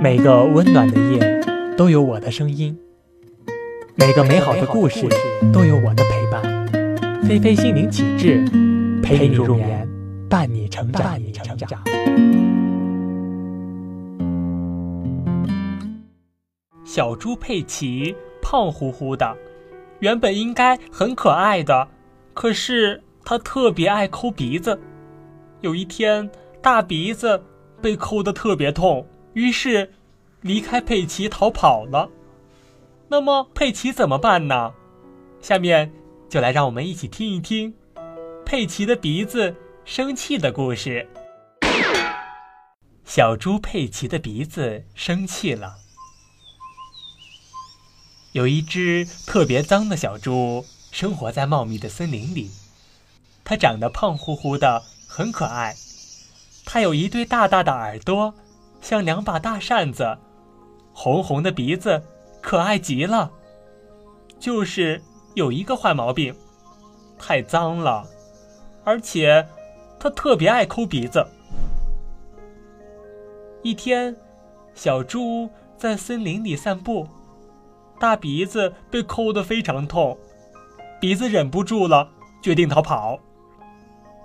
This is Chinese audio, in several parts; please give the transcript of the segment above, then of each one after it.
每个温暖的夜都有我的声音，每个美好的故事都有我的陪伴。菲菲心灵启智，陪你入眠，伴你成长。伴你成长。小猪佩奇胖乎乎的，原本应该很可爱的，可是它特别爱抠鼻子。有一天，大鼻子被抠得特别痛。于是，离开佩奇逃跑了。那么佩奇怎么办呢？下面就来让我们一起听一听佩奇的鼻子生气的故事。小猪佩奇的鼻子生气了。有一只特别脏的小猪生活在茂密的森林里，它长得胖乎乎的，很可爱。它有一对大大的耳朵。像两把大扇子，红红的鼻子，可爱极了。就是有一个坏毛病，太脏了，而且它特别爱抠鼻子。一天，小猪在森林里散步，大鼻子被抠得非常痛，鼻子忍不住了，决定逃跑。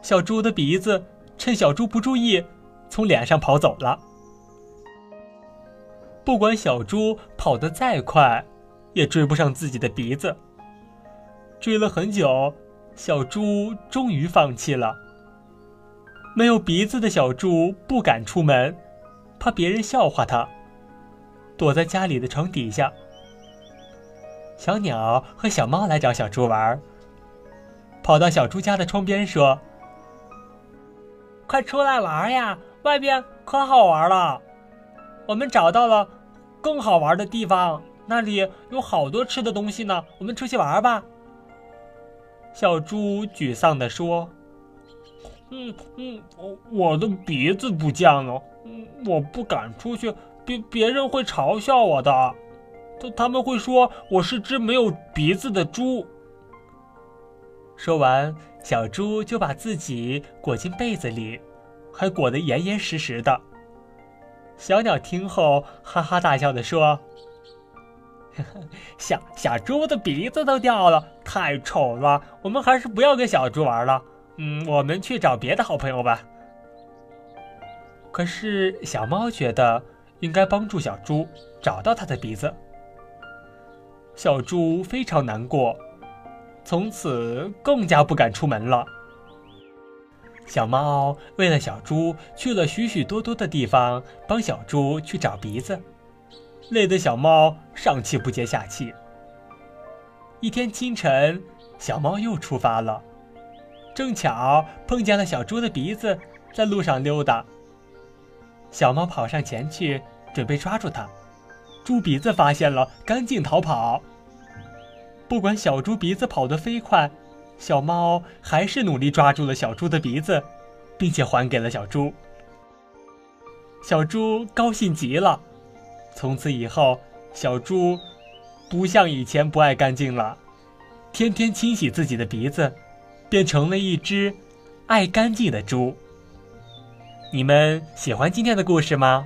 小猪的鼻子趁小猪不注意，从脸上跑走了。不管小猪跑得再快，也追不上自己的鼻子。追了很久，小猪终于放弃了。没有鼻子的小猪不敢出门，怕别人笑话它，躲在家里的床底下。小鸟和小猫来找小猪玩，跑到小猪家的窗边说：“快出来玩呀，外边可好玩了。”我们找到了更好玩的地方，那里有好多吃的东西呢。我们出去玩吧。小猪沮丧地说：“嗯嗯，我我的鼻子不见了，我不敢出去，别别人会嘲笑我的，他他们会说我是只没有鼻子的猪。”说完，小猪就把自己裹进被子里，还裹得严严实实的。小鸟听后哈哈大笑地说：“ 小小猪的鼻子都掉了，太丑了。我们还是不要跟小猪玩了。嗯，我们去找别的好朋友吧。”可是小猫觉得应该帮助小猪找到它的鼻子。小猪非常难过，从此更加不敢出门了。小猫为了小猪去了许许多多的地方，帮小猪去找鼻子，累得小猫上气不接下气。一天清晨，小猫又出发了，正巧碰见了小猪的鼻子在路上溜达。小猫跑上前去，准备抓住它，猪鼻子发现了，赶紧逃跑。不管小猪鼻子跑得飞快。小猫还是努力抓住了小猪的鼻子，并且还给了小猪。小猪高兴极了，从此以后，小猪不像以前不爱干净了，天天清洗自己的鼻子，变成了一只爱干净的猪。你们喜欢今天的故事吗？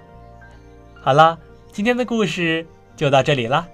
好了，今天的故事就到这里了。